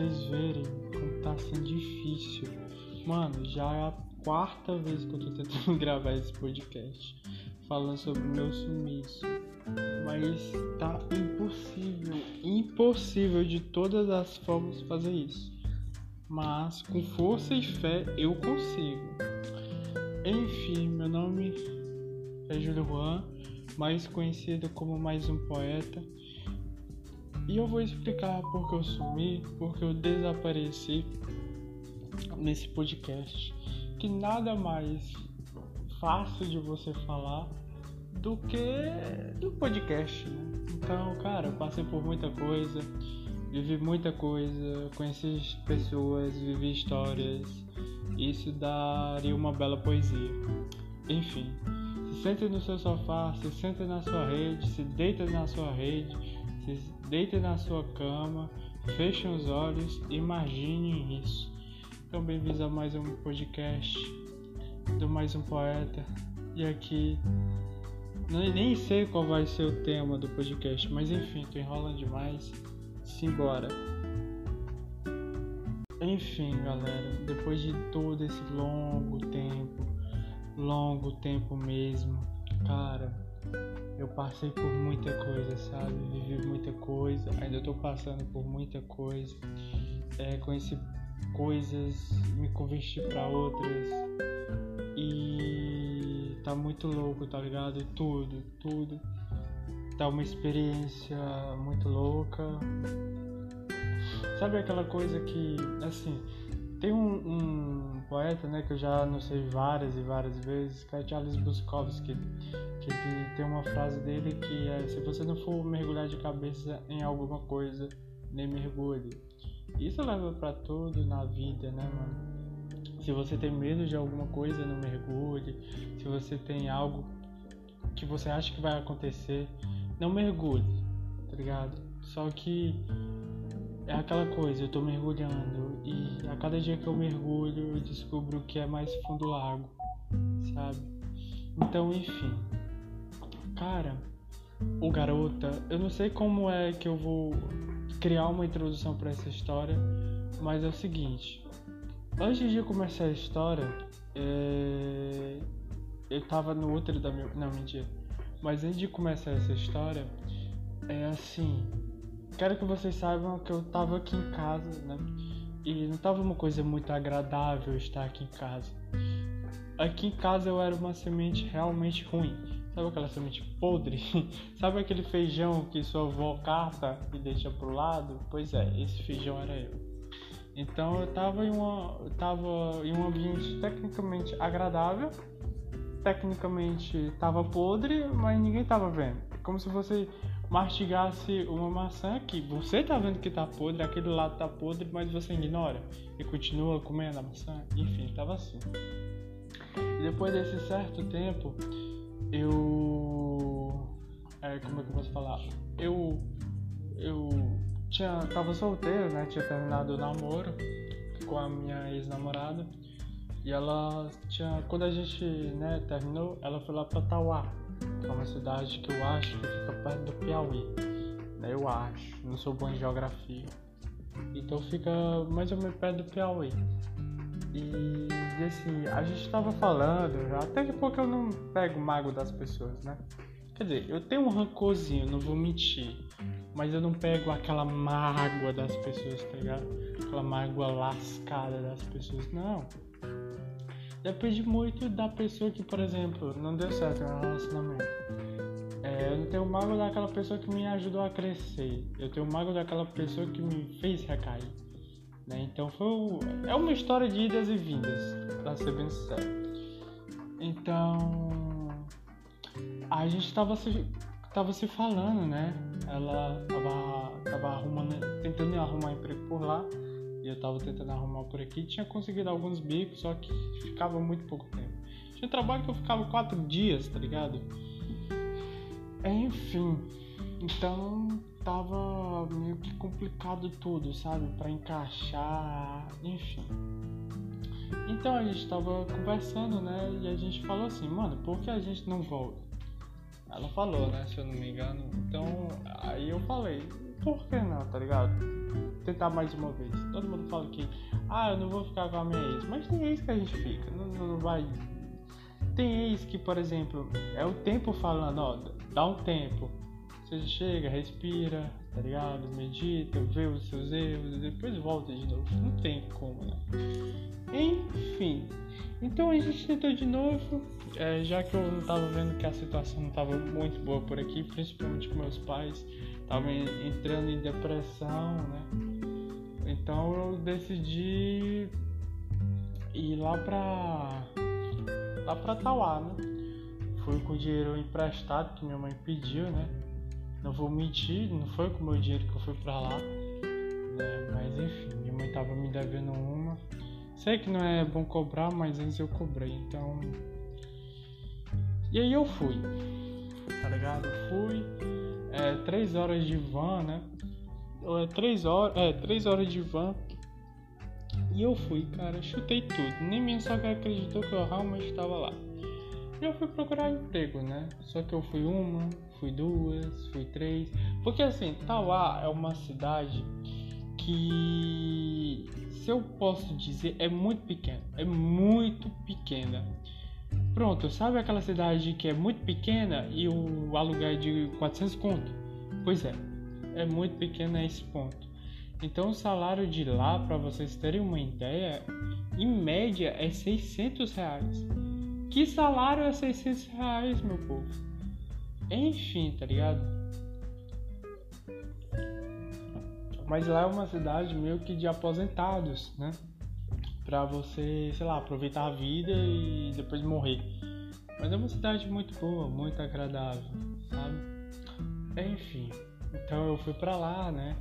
vocês verem como tá sendo difícil. Mano, já é a quarta vez que eu tô tentando gravar esse podcast falando sobre o meu sumiço. Mas tá impossível, impossível de todas as formas fazer isso. Mas com força e fé eu consigo. Enfim, meu nome é Júlio Juan, mais conhecido como mais um poeta. E eu vou explicar por que eu sumi, por que eu desapareci nesse podcast. Que nada mais fácil de você falar do que do podcast, né? Então, cara, eu passei por muita coisa, vivi muita coisa, conheci pessoas, vivi histórias. Isso daria uma bela poesia. Enfim, se sente no seu sofá, se sente na sua rede, se deita na sua rede, se deita na sua cama, feche os olhos, imagine isso. Então, bem-vindos a mais um podcast do Mais um Poeta. E aqui, nem sei qual vai ser o tema do podcast, mas enfim, tô enrolando demais. Simbora. Enfim, galera, depois de todo esse longo tempo, longo tempo mesmo, cara, eu passei por muita coisa, sabe? Vivi muita coisa, ainda tô passando por muita coisa. É, conheci coisas, me converti para outras e tá muito louco, tá ligado? Tudo, tudo. Tá uma experiência muito louca. Sabe aquela coisa que, assim, tem um, um, poeta, né, que eu já sei várias e várias vezes, que é Charles Bukowski, que ele tem uma frase dele que é: se você não for mergulhar de cabeça em alguma coisa, nem mergulhe. Isso leva para tudo na vida, né, mano? Se você tem medo de alguma coisa, não mergulhe. Se você tem algo que você acha que vai acontecer, não mergulhe, tá ligado? Só que é aquela coisa, eu tô mergulhando e a cada dia que eu mergulho eu descubro que é mais fundo do lago, sabe? Então, enfim. Cara, o garota, eu não sei como é que eu vou criar uma introdução para essa história, mas é o seguinte: antes de começar a história, é... eu tava no outro da minha. Não, mentira. Mas antes de começar essa história, é assim: quero que vocês saibam que eu tava aqui em casa, né? E não tava uma coisa muito agradável estar aqui em casa. Aqui em casa eu era uma semente realmente ruim Sabe aquela semente podre? Sabe aquele feijão que sua avó cata e deixa pro lado? Pois é, esse feijão era eu. Então eu tava em, uma, eu tava em um ambiente tecnicamente agradável, tecnicamente tava podre, mas ninguém tava vendo. Como se você mastigasse uma maçã que você tá vendo que tá podre, aquele lado tá podre, mas você ignora e continua comendo a maçã. Enfim, tava assim. E depois desse certo tempo, eu. É, como é que eu posso falar? Eu. Eu tinha, tava solteiro, né? Tinha terminado o namoro com a minha ex-namorada. E ela tinha. Quando a gente né, terminou, ela foi lá pra Tauá, é uma cidade que eu acho que fica perto do Piauí. Né, eu acho. Não sou bom em geografia. Então fica mais ou menos perto do Piauí. E, e assim, a gente tava falando, até que porque eu não pego mago das pessoas, né? Quer dizer, eu tenho um rancorzinho, não vou mentir. Mas eu não pego aquela mágoa das pessoas, tá ligado? Aquela mágoa lascada das pessoas, não. Depende muito da pessoa que, por exemplo, não deu certo no relacionamento. É, eu não tenho mágoa daquela pessoa que me ajudou a crescer. Eu tenho mágoa daquela pessoa que me fez recair. Né? Então foi é uma história de idas e vindas, pra ser bem sincero. Então a gente tava se, tava se falando, né? Ela tava, tava arrumando, tentando arrumar emprego por lá. E eu tava tentando arrumar por aqui. Tinha conseguido alguns bicos, só que ficava muito pouco tempo. Tinha trabalho que eu ficava quatro dias, tá ligado? Enfim, então tava meio que complicado tudo, sabe? Para encaixar, enfim. Então a gente tava conversando, né? E a gente falou assim, mano, por que a gente não volta? Ela falou, né? Se eu não me engano. Então aí eu falei, por que não, tá ligado? Tentar mais uma vez. Todo mundo fala que, ah, eu não vou ficar com a minha ex. Mas tem ex que a gente fica, não, não vai. Tem ex que, por exemplo, é o tempo falando, ó, dá um tempo. Você chega, respira, tá ligado? Medita, vê os seus erros depois volta de novo. Não tem como, né? Enfim. Então a gente tentou de novo, é, já que eu não tava vendo que a situação não tava muito boa por aqui, principalmente com meus pais, tava entrando em depressão, né? Então eu decidi ir lá pra. lá pra Tauá, né? Fui com o dinheiro emprestado que minha mãe pediu, né? Não vou mentir, não foi com o meu dinheiro que eu fui pra lá. Né? Mas enfim, minha mãe tava me devendo uma. Sei que não é bom cobrar, mas antes eu cobrei, então. E aí eu fui. Tá ligado? Eu fui. É, três horas de van, né? É, três horas. É, três horas de van. E eu fui, cara, chutei tudo. Nem minha sogra acreditou que eu realmente estava lá. Eu fui procurar emprego, né? Só que eu fui uma, fui duas, fui três. Porque assim, Tauá é uma cidade que, se eu posso dizer, é muito pequena. É muito pequena. Pronto, sabe aquela cidade que é muito pequena e o aluguel é de 400 conto? Pois é, é muito pequena esse ponto. Então o salário de lá, para vocês terem uma ideia, em média é 600 reais. Que salário é 600 reais, meu povo? Enfim, tá ligado? Mas lá é uma cidade meio que de aposentados, né? Pra você, sei lá, aproveitar a vida e depois morrer. Mas é uma cidade muito boa, muito agradável, sabe? Enfim, então eu fui pra lá, né?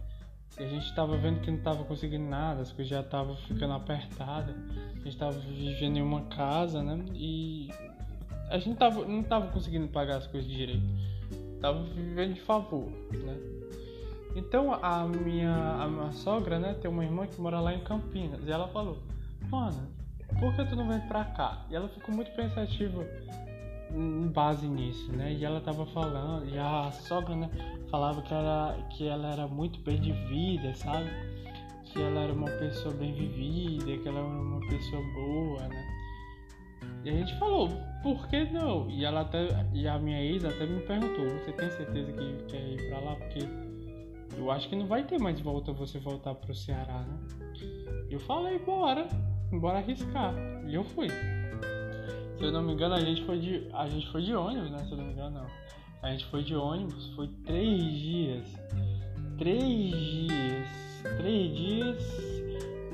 E a gente tava vendo que não tava conseguindo nada, as coisas já estavam ficando apertadas. A gente tava vivendo em uma casa, né? E a gente tava, não tava conseguindo pagar as coisas direito. Tava vivendo de favor, né? Então a minha, a minha sogra, né, tem uma irmã que mora lá em Campinas. E ela falou, mano, por que tu não vem pra cá? E ela ficou muito pensativa em base nisso, né? E ela tava falando, e a sogra, né, falava que, era, que ela era muito bem de vida, sabe? Que ela era uma pessoa bem vivida, que ela era uma pessoa boa, né? E a gente falou, por que não? E ela até, e a minha ex até me perguntou, você tem certeza que quer ir pra lá? Porque eu acho que não vai ter mais volta você voltar pro Ceará, né? Eu falei, bora, bora arriscar. E eu fui. Se eu não me engano, a gente foi de, a gente foi de ônibus, né? Se eu não me engano, não. A gente foi de ônibus, foi três dias. Três dias. Três dias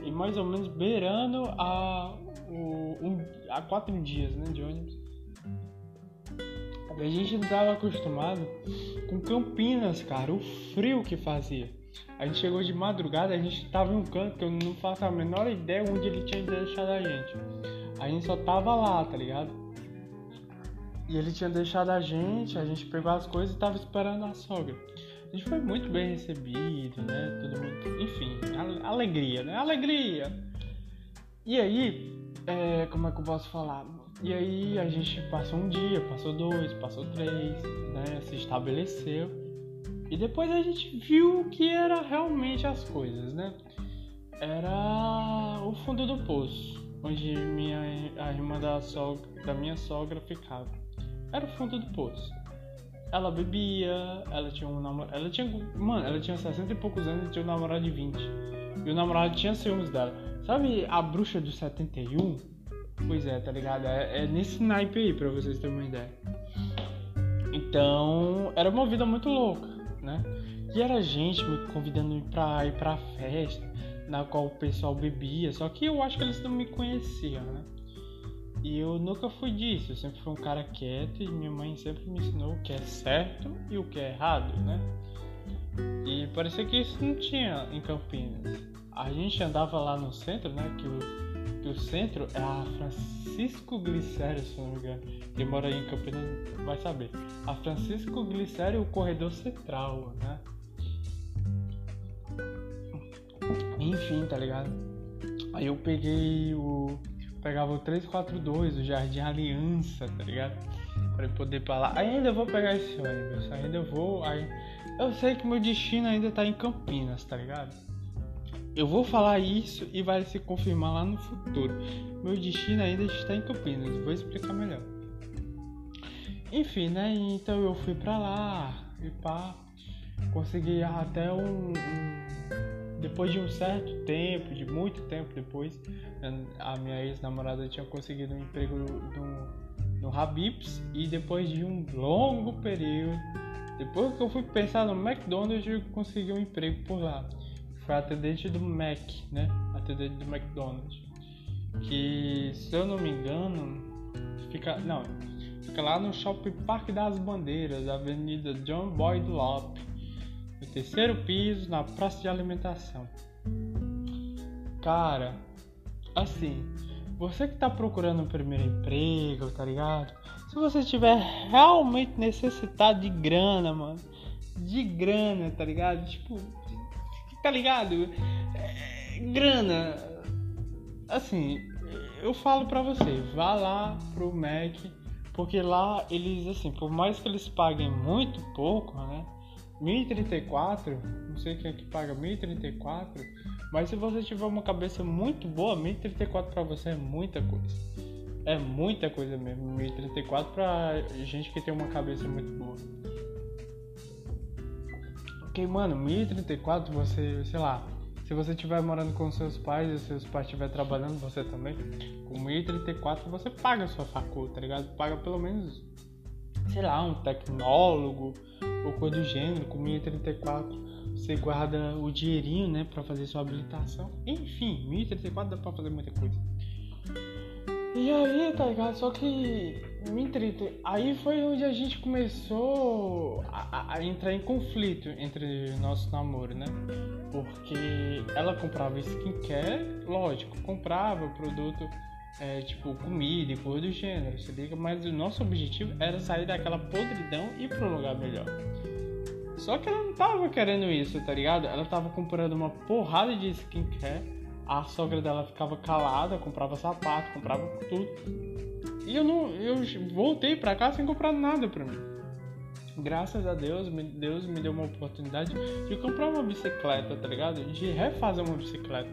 e mais ou menos beirando a, o, um, a quatro dias né, de ônibus. A gente não estava acostumado com Campinas, cara, o frio que fazia. A gente chegou de madrugada, a gente tava em um canto que eu não faço a menor ideia onde ele tinha deixado a gente. A gente só tava lá, tá ligado? E ele tinha deixado a gente, a gente pegou as coisas e tava esperando a sogra. A gente foi muito bem recebido, né? Todo mundo. Enfim, alegria, né? Alegria! E aí, é, como é que eu posso falar? E aí a gente passou um dia, passou dois, passou três, né? Se estabeleceu. E depois a gente viu o que era realmente as coisas, né? Era o fundo do poço, onde minha, a irmã da, sogra, da minha sogra ficava. Era o fundo do poço. Ela bebia, ela tinha um namorado. Ela tinha. Mano, ela tinha 60 e poucos anos e tinha um namorado de 20. E o namorado tinha ciúmes dela. Sabe a bruxa do 71? Pois é, tá ligado? É, é nesse naipe aí, pra vocês terem uma ideia. Então, era uma vida muito louca, né? E era gente me convidando pra ir pra festa, na qual o pessoal bebia, só que eu acho que eles não me conheciam, né? E eu nunca fui disso, eu sempre fui um cara quieto e minha mãe sempre me ensinou o que é certo e o que é errado, né? E parecia que isso não tinha em Campinas. A gente andava lá no centro, né? Que o centro é a Francisco Glicério, se não me engano. Quem mora em Campinas vai saber. A Francisco Glicério, o corredor central, né? Enfim, tá ligado? Aí eu peguei o. Pegava o 342, o Jardim Aliança, tá ligado? Pra poder ir pra lá. Ainda vou pegar esse ônibus, ainda vou. Aí... Eu sei que meu destino ainda tá em Campinas, tá ligado? Eu vou falar isso e vai se confirmar lá no futuro. Meu destino ainda está em Campinas, vou explicar melhor. Enfim, né? Então eu fui pra lá e pá, consegui até um, um depois de um certo tempo, de muito tempo depois, a minha ex-namorada tinha conseguido um emprego no, no Habib's e depois de um longo período, depois que eu fui pensar no McDonald's, eu consegui um emprego por lá. Foi atendente do Mac, né? Atendente do McDonald's. Que, se eu não me engano, fica. Não, fica lá no Shopping Parque das Bandeiras, Avenida John Boyd Lop. No terceiro piso, na praça de alimentação. Cara, assim, você que tá procurando um primeiro emprego, tá ligado? Se você tiver realmente necessitado de grana, mano, de grana, tá ligado? Tipo, tá ligado? É, grana. Assim, eu falo pra você, vá lá pro Mac, porque lá eles, assim, por mais que eles paguem muito pouco, né? 1034, não sei quem é que paga 1034, mas se você tiver uma cabeça muito boa, 1034 para você é muita coisa. É muita coisa mesmo, 1034 pra gente que tem uma cabeça muito boa. Porque, mano, 1034 você, sei lá, se você estiver morando com seus pais e seus pais estiver trabalhando, você também, com 1034 você paga a sua faculdade, tá ligado? Paga pelo menos, sei lá, um tecnólogo ou coisa do gênero, com 1034 você guarda o dinheirinho, né, pra fazer sua habilitação. Enfim, 1034 dá pra fazer muita coisa. E aí, tá ligado? Só que me trita. Aí foi onde a gente começou a, a, entrar em conflito entre nosso namoro, né? Porque ela comprava skincare, lógico, comprava produto é, tipo comida e coisa do gênero, se liga? Mas o nosso objetivo era sair daquela podridão e ir pro lugar melhor. Só que ela não tava querendo isso, tá ligado? Ela tava comprando uma porrada de skincare a sogra dela ficava calada, comprava sapato, comprava tudo. E eu não, eu voltei para cá sem comprar nada para mim. Graças a Deus, Deus me deu uma oportunidade de comprar uma bicicleta, tá ligado? De refazer uma bicicleta,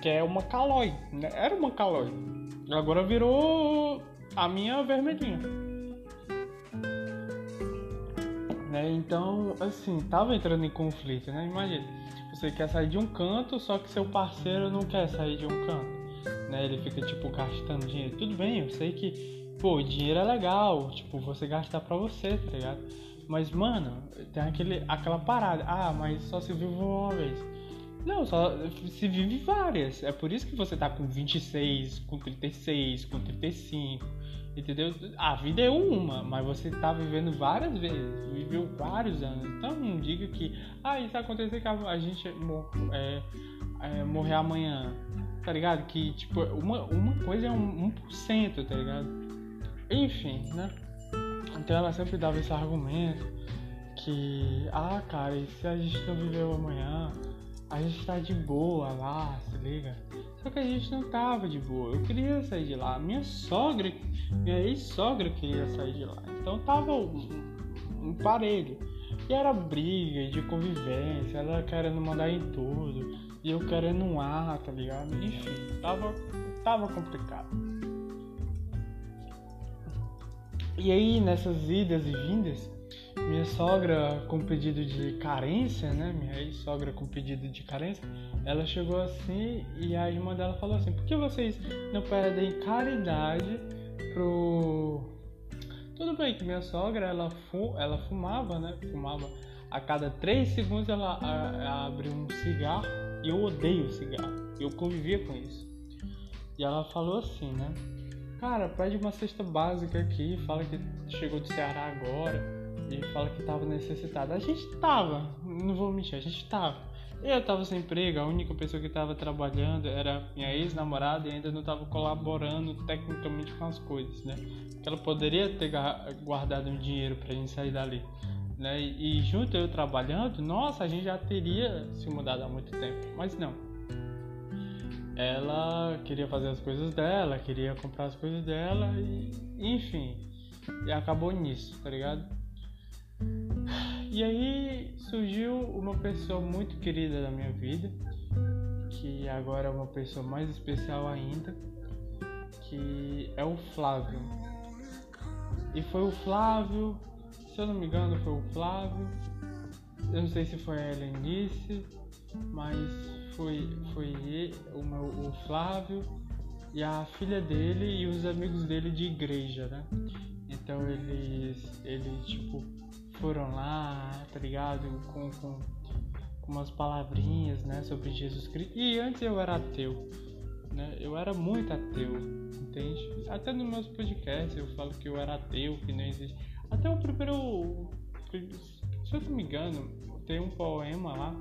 que é uma Caloi, né? Era uma Caloi. Agora virou a minha vermelhinha. Né? Então, assim, tava entrando em conflito, né? Imagina você quer sair de um canto, só que seu parceiro não quer sair de um canto. Né? Ele fica tipo gastando dinheiro. Tudo bem, eu sei que, pô, dinheiro é legal, tipo, você gastar pra você, tá ligado? Mas, mano, tem aquele, aquela parada. Ah, mas só se vive uma vez. Não, só se vive várias. É por isso que você tá com 26, com 36, com 35 Entendeu? A vida é uma, mas você tá vivendo várias vezes, viveu vários anos. Então não diga que, ah, isso acontecer que a gente é, é, morrer amanhã. Tá ligado? Que tipo, uma, uma coisa é um 1%, tá ligado? Enfim, né? Então ela sempre dava esse argumento que, ah, cara, e se a gente não viveu amanhã? A gente tá de boa lá, se liga? Só que a gente não tava de boa. Eu queria sair de lá. Minha sogra, minha ex-sogra queria sair de lá. Então tava um, um parelho. E era briga de convivência, ela querendo mandar em tudo, e eu querendo um ar, tá ligado? Enfim, tava, tava complicado. E aí, nessas idas e vindas, minha sogra com pedido de carência, né? Minha ex-sogra com pedido de carência, ela chegou assim e a irmã dela falou assim: por que vocês não pedem caridade pro. Tudo bem que minha sogra ela, fu... ela fumava, né? Fumava a cada três segundos ela abriu um cigarro e eu odeio cigarro. Eu convivia com isso. E ela falou assim, né? Cara, pede uma cesta básica aqui, fala que chegou do Ceará agora e fala que tava necessitado. A gente tava, não vou mentir, a gente tava. Eu tava sem emprego, a única pessoa que tava trabalhando era minha ex-namorada e ainda não tava colaborando tecnicamente com as coisas, né? Que ela poderia ter guardado um dinheiro pra gente sair dali, né? E junto eu trabalhando, nossa, a gente já teria se mudado há muito tempo, mas não. Ela queria fazer as coisas dela, queria comprar as coisas dela e, enfim, e acabou nisso, tá ligado? E aí surgiu uma pessoa muito querida da minha vida, que agora é uma pessoa mais especial ainda, que é o Flávio. E foi o Flávio, se eu não me engano, foi o Flávio. Eu não sei se foi a Helenice, mas foi, foi ele, o, meu, o Flávio e a filha dele e os amigos dele de igreja, né? Então eles, eles tipo, foram lá, tá ligado? Com, com, com umas palavrinhas, né? Sobre Jesus Cristo. E antes eu era ateu, né? Eu era muito ateu, entende? Até nos meus podcasts eu falo que eu era ateu, que não existe. Até o primeiro. Se eu não me engano, tem um poema lá,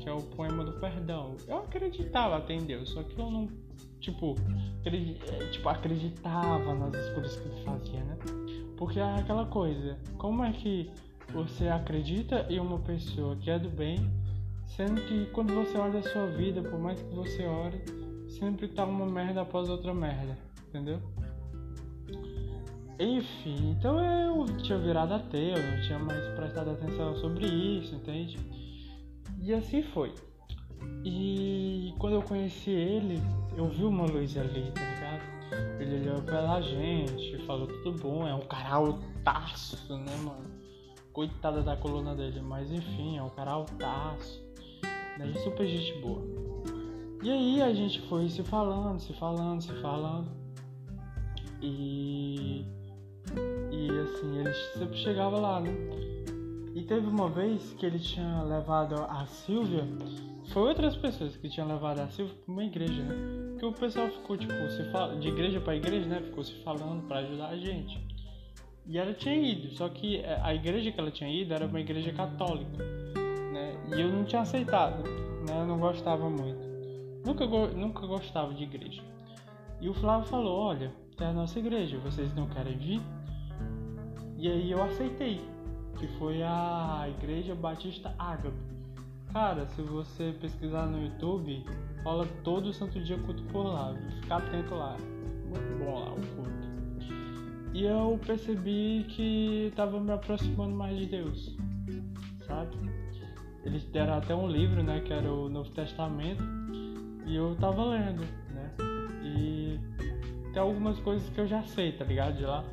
que é o poema do perdão. Eu acreditava até em Deus, só que eu não tipo, tipo, acreditava nas escolhas que ele fazia, né? Porque é aquela coisa, como é que você acredita em uma pessoa que é do bem, sendo que quando você olha a sua vida, por mais que você ore, sempre tá uma merda após outra merda, entendeu? Enfim, então eu tinha virado ateu, não tinha mais prestado atenção sobre isso, entende? E assim foi. E quando eu conheci ele, eu vi uma luz ali, tá ligado? Ele olhou pela gente, falou tudo bom, é um cara altaço, né, mano? Coitada da coluna dele, mas enfim, é um cara altaço. Né? super gente boa. E aí a gente foi se falando, se falando, se falando. E. E assim, ele sempre chegava lá, né? E teve uma vez que ele tinha levado a Silvia foi outras pessoas que tinham levado a Silvia para uma igreja, né? Porque o pessoal ficou, tipo, se fala, de igreja para igreja, né? Ficou se falando para ajudar a gente. E ela tinha ido, só que é, a igreja que ela tinha ido era uma igreja católica, né? E eu não tinha aceitado, né? Eu não gostava muito. Nunca, nunca gostava de igreja. E o Flávio falou: Olha, tem a nossa igreja, vocês não querem vir? E aí eu aceitei, que foi a Igreja Batista Ágape Cara, se você pesquisar no YouTube, rola todo santo dia culto por lá, fica atento lá. Muito bom lá o culto. E eu percebi que tava me aproximando mais de Deus, sabe? Eles deram até um livro, né, que era o Novo Testamento, e eu tava lendo, né? E tem algumas coisas que eu já sei, tá ligado? De lá.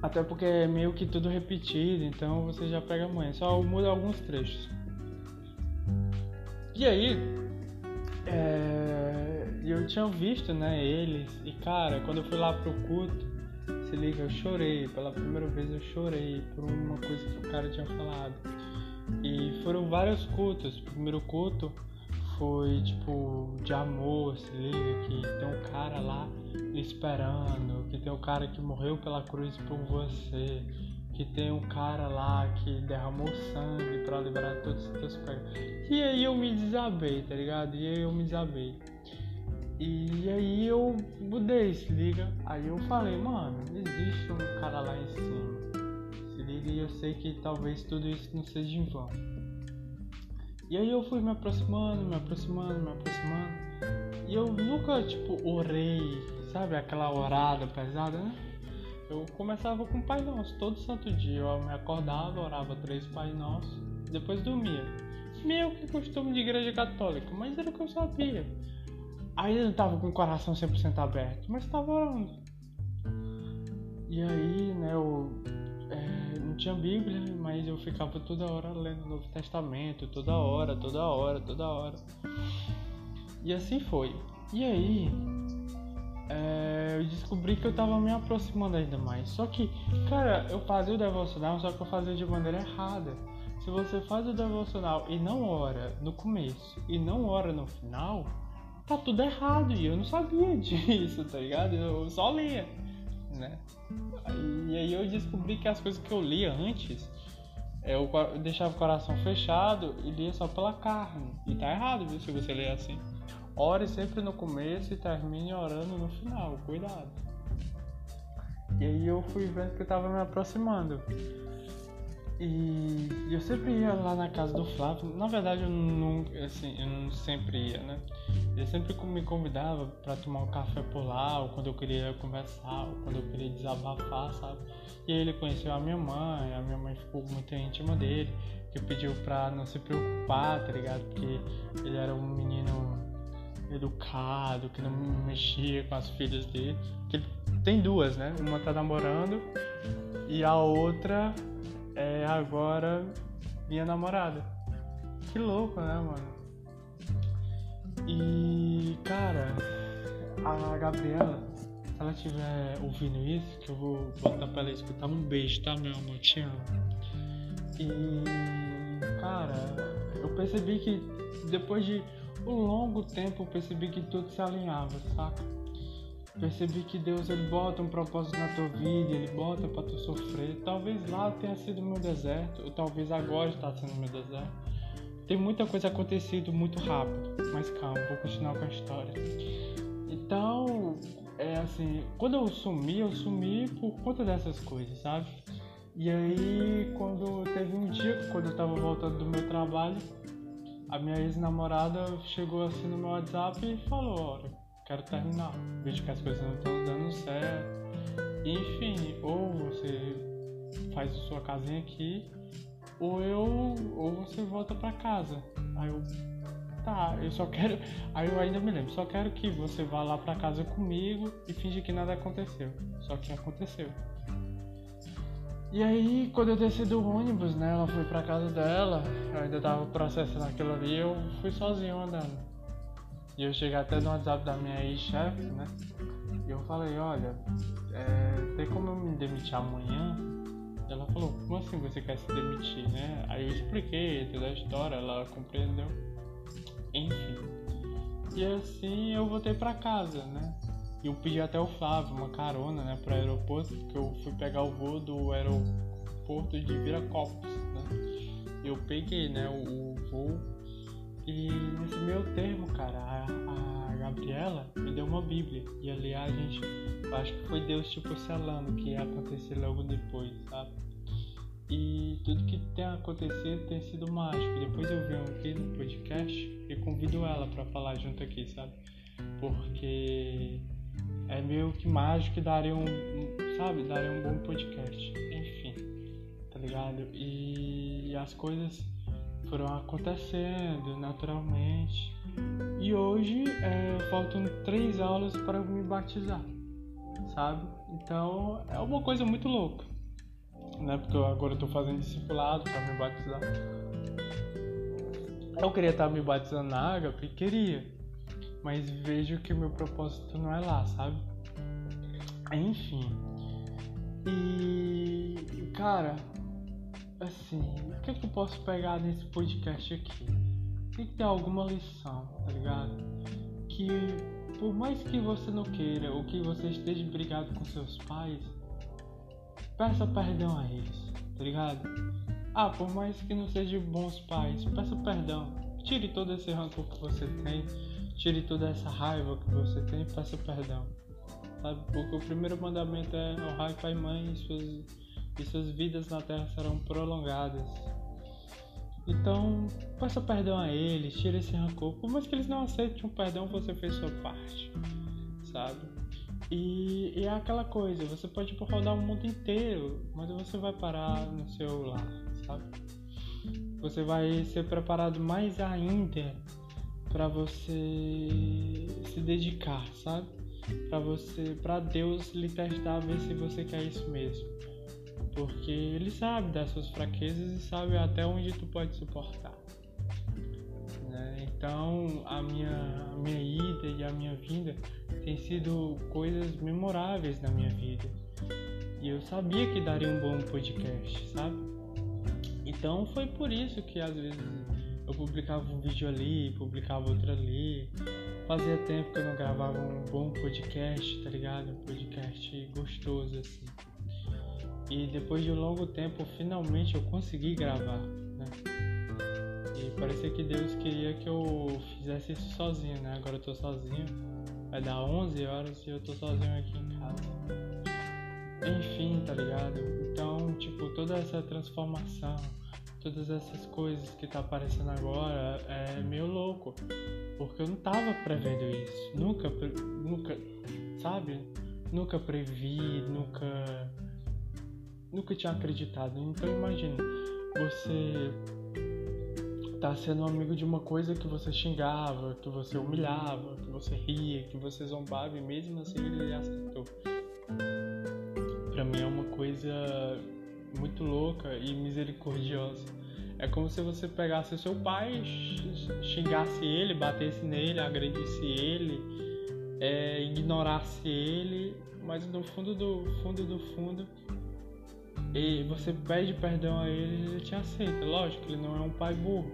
Até porque é meio que tudo repetido, então você já pega amanhã. Só muda alguns trechos. E aí, é, eu tinha visto, né, eles. E cara, quando eu fui lá pro culto, se liga, eu chorei. Pela primeira vez eu chorei por uma coisa que o cara tinha falado. E foram vários cultos. O primeiro culto foi tipo de amor, se liga, que tem um cara lá esperando, que tem um cara que morreu pela cruz por você, que tem um cara lá que derramou sangue para liberar todos os teus pecados. E aí eu me desabei, tá ligado? E aí eu me desabei. E aí eu mudei, se liga. Aí eu falei, mano, existe um cara lá em cima. Se liga, e eu sei que talvez tudo isso não seja em vão. E aí eu fui me aproximando, me aproximando, me aproximando. E eu nunca, tipo, orei, sabe? Aquela orada pesada, né? Eu começava com o Pai Nosso, todo santo dia. Eu me acordava, orava três Pai Nossos, depois dormia. Meio que costume de igreja católica, mas era o que eu sabia. Aí eu não tava com o coração 100% aberto, mas tava orando. E aí, né, eu é, não tinha Bíblia, mas eu ficava toda hora lendo o Novo Testamento, toda hora, toda hora, toda hora. E assim foi. E aí, é, eu descobri que eu tava me aproximando ainda mais. Só que, cara, eu fazia o devocional, só que eu fazia de maneira errada. Se você faz o devocional e não ora no começo e não ora no final, tá tudo errado. E eu não sabia disso, tá ligado? Eu só lia, né? E aí eu descobri que as coisas que eu lia antes, é, eu deixava o coração fechado e lia só pela carne. E tá errado, viu? Se você ler assim. Ore sempre no começo e termine orando no final. Cuidado. E aí eu fui vendo que eu tava me aproximando. E eu sempre ia lá na casa do Flávio. Na verdade, eu não, assim, eu não sempre ia, né? Ele sempre me convidava para tomar um café por lá, ou quando eu queria conversar, ou quando eu queria desabafar, sabe? E aí ele conheceu a minha mãe, a minha mãe ficou muito íntima dele, que pediu pra não se preocupar, tá ligado? Porque ele era um menino educado, que não mexia com as filhas dele. Que tem duas, né? Uma tá namorando e a outra é agora minha namorada. Que louco, né, mano? E, cara, a Gabriela, se ela estiver ouvindo isso, que eu vou botar pra ela escutar, um beijo, tá, meu amor? Te amo. E, cara, eu percebi que depois de um longo tempo, eu percebi que tudo se alinhava, saca? Percebi que Deus ele bota um propósito na tua vida, ele bota para tu sofrer. Talvez lá tenha sido meu deserto, ou talvez agora está sendo meu deserto. Tem muita coisa acontecido muito rápido, mas calma, vou continuar com a história. Então, é assim, quando eu sumi, eu sumi por conta dessas coisas, sabe? E aí, quando teve um dia, quando eu tava voltando do meu trabalho, a minha ex-namorada chegou assim no meu WhatsApp e falou: Olha, quero terminar. Vejo que as coisas não estão dando certo. Enfim, ou você faz a sua casinha aqui, ou eu. ou você volta pra casa. Aí eu. Tá, eu só quero. Aí eu ainda me lembro, só quero que você vá lá pra casa comigo e finge que nada aconteceu. Só que aconteceu. E aí, quando eu desci do ônibus, né, ela foi pra casa dela, eu ainda tava processando aquilo ali, eu fui sozinho andando. E eu cheguei até no WhatsApp da minha ex-chefe, né? E eu falei, olha, é, tem como eu me demitir amanhã? Ela falou, como assim você quer se demitir, né? Aí eu expliquei toda a história, ela compreendeu. Enfim. E assim eu voltei pra casa, né? E eu pedi até o Flávio uma carona, né, pro aeroporto, porque eu fui pegar o voo do aeroporto de Viracopos, né? Eu peguei, né, o, o voo e nesse meio termo, cara, a, a, Gabriela me deu uma Bíblia. E ali a gente, acho que foi Deus tipo selando que ia acontecer logo depois, sabe? E tudo que tem acontecido tem sido mágico. Depois eu venho aqui no podcast e convido ela para falar junto aqui, sabe? Porque é meio que mágico e daria um, sabe? Daria um bom podcast. Enfim, tá ligado? E as coisas foram acontecendo naturalmente. E hoje é, faltam três aulas para me batizar, sabe? Então é uma coisa muito louca, né? Porque eu agora estou fazendo discipulado para me batizar. Eu queria estar me batizando na Agape, queria, mas vejo que o meu propósito não é lá, sabe? Enfim. E cara, assim, o que, é que eu posso pegar nesse podcast aqui? Tem que ter alguma lição, tá ligado? Que por mais que você não queira ou que você esteja brigado com seus pais, peça perdão a eles, tá ligado? Ah, por mais que não sejam bons pais, peça perdão. Tire todo esse rancor que você tem, tire toda essa raiva que você tem peça perdão. Sabe? Porque o primeiro mandamento é honrar pai e mãe e suas e suas vidas na Terra serão prolongadas. Então, peça perdão a eles, tire esse rancor. Por mais que eles não aceitem um perdão, você fez sua parte, sabe? E, e é aquela coisa, você pode rodar o mundo inteiro, mas você vai parar no seu lar, sabe? Você vai ser preparado mais ainda para você se dedicar, sabe? Para você, para Deus lhe testar, ver se você quer isso mesmo porque ele sabe das suas fraquezas e sabe até onde tu pode suportar. Né? Então a minha, a minha ida e a minha vinda tem sido coisas memoráveis na minha vida. E eu sabia que daria um bom podcast, sabe? Então foi por isso que às vezes eu publicava um vídeo ali, publicava outro ali. Fazia tempo que eu não gravava um bom podcast, tá ligado? Um podcast gostoso assim. E depois de um longo tempo, finalmente eu consegui gravar, né? E parecia que Deus queria que eu fizesse isso sozinho, né? Agora eu tô sozinho. Vai dar 11 horas e eu tô sozinho aqui em casa. enfim, tá ligado? Então, tipo, toda essa transformação, todas essas coisas que tá aparecendo agora é meio louco. Porque eu não tava prevendo isso. Nunca, nunca, sabe? Nunca previ, nunca. Nunca tinha acreditado. Então imagina, você tá sendo amigo de uma coisa que você xingava, que você humilhava, que você ria, que você zombava e mesmo assim ele aceitou. Pra mim é uma coisa muito louca e misericordiosa. É como se você pegasse seu pai, xingasse ele, batesse nele, agredisse ele, é, ignorasse ele, mas no fundo do fundo do fundo e você pede perdão a ele, ele te aceita. Lógico, ele não é um pai burro,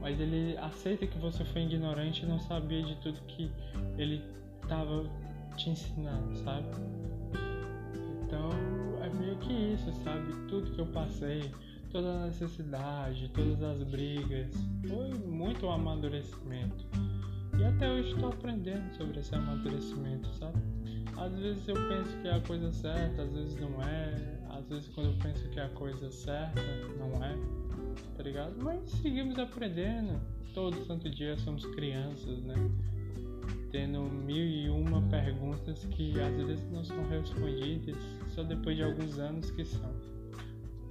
mas ele aceita que você foi ignorante e não sabia de tudo que ele estava te ensinando, sabe? Então é meio que isso, sabe? Tudo que eu passei, toda a necessidade, todas as brigas, foi muito um amadurecimento. E até hoje estou aprendendo sobre esse amadurecimento, sabe? Às vezes eu penso que é a coisa certa, às vezes não é. Às vezes quando eu penso que é a coisa certa, não é tá ligado? Mas seguimos aprendendo. Todo santo dia somos crianças, né? Tendo mil e uma perguntas que às vezes não são respondidas só depois de alguns anos que são,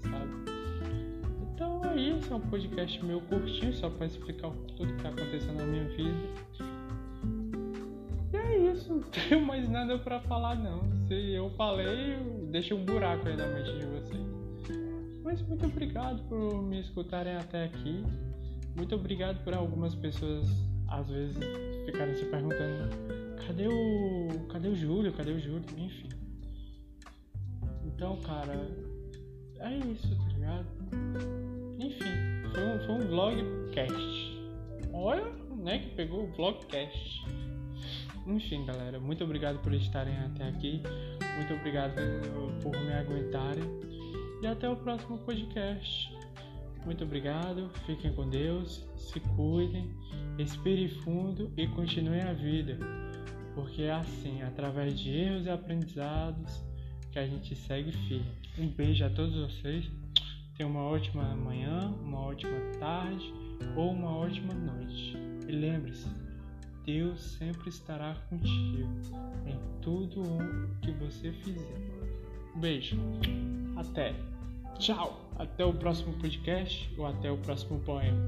sabe? É isso, é um podcast meio curtinho só para explicar tudo que tá acontecendo na minha vida. E é isso, não tenho mais nada para falar não. Se eu falei, deixa um buraco aí na mente de vocês. Mas muito obrigado por me escutarem até aqui. Muito obrigado por algumas pessoas às vezes ficarem se perguntando cadê o. cadê o Júlio? Cadê o Júlio? Enfim. Então, cara, é isso, tá ligado? Vlogcast. Olha, né, que pegou o vlogcast. Enfim, galera, muito obrigado por estarem até aqui. Muito obrigado por me aguentarem e até o próximo podcast. Muito obrigado, fiquem com Deus, se cuidem, respire fundo e continuem a vida, porque é assim, através de erros e aprendizados, que a gente segue firme. Um beijo a todos vocês, tenham uma ótima manhã, uma ótima tarde ou uma ótima noite. E lembre-se, Deus sempre estará contigo em tudo o que você fizer. Um beijo. Até. Tchau. Até o próximo podcast ou até o próximo poema.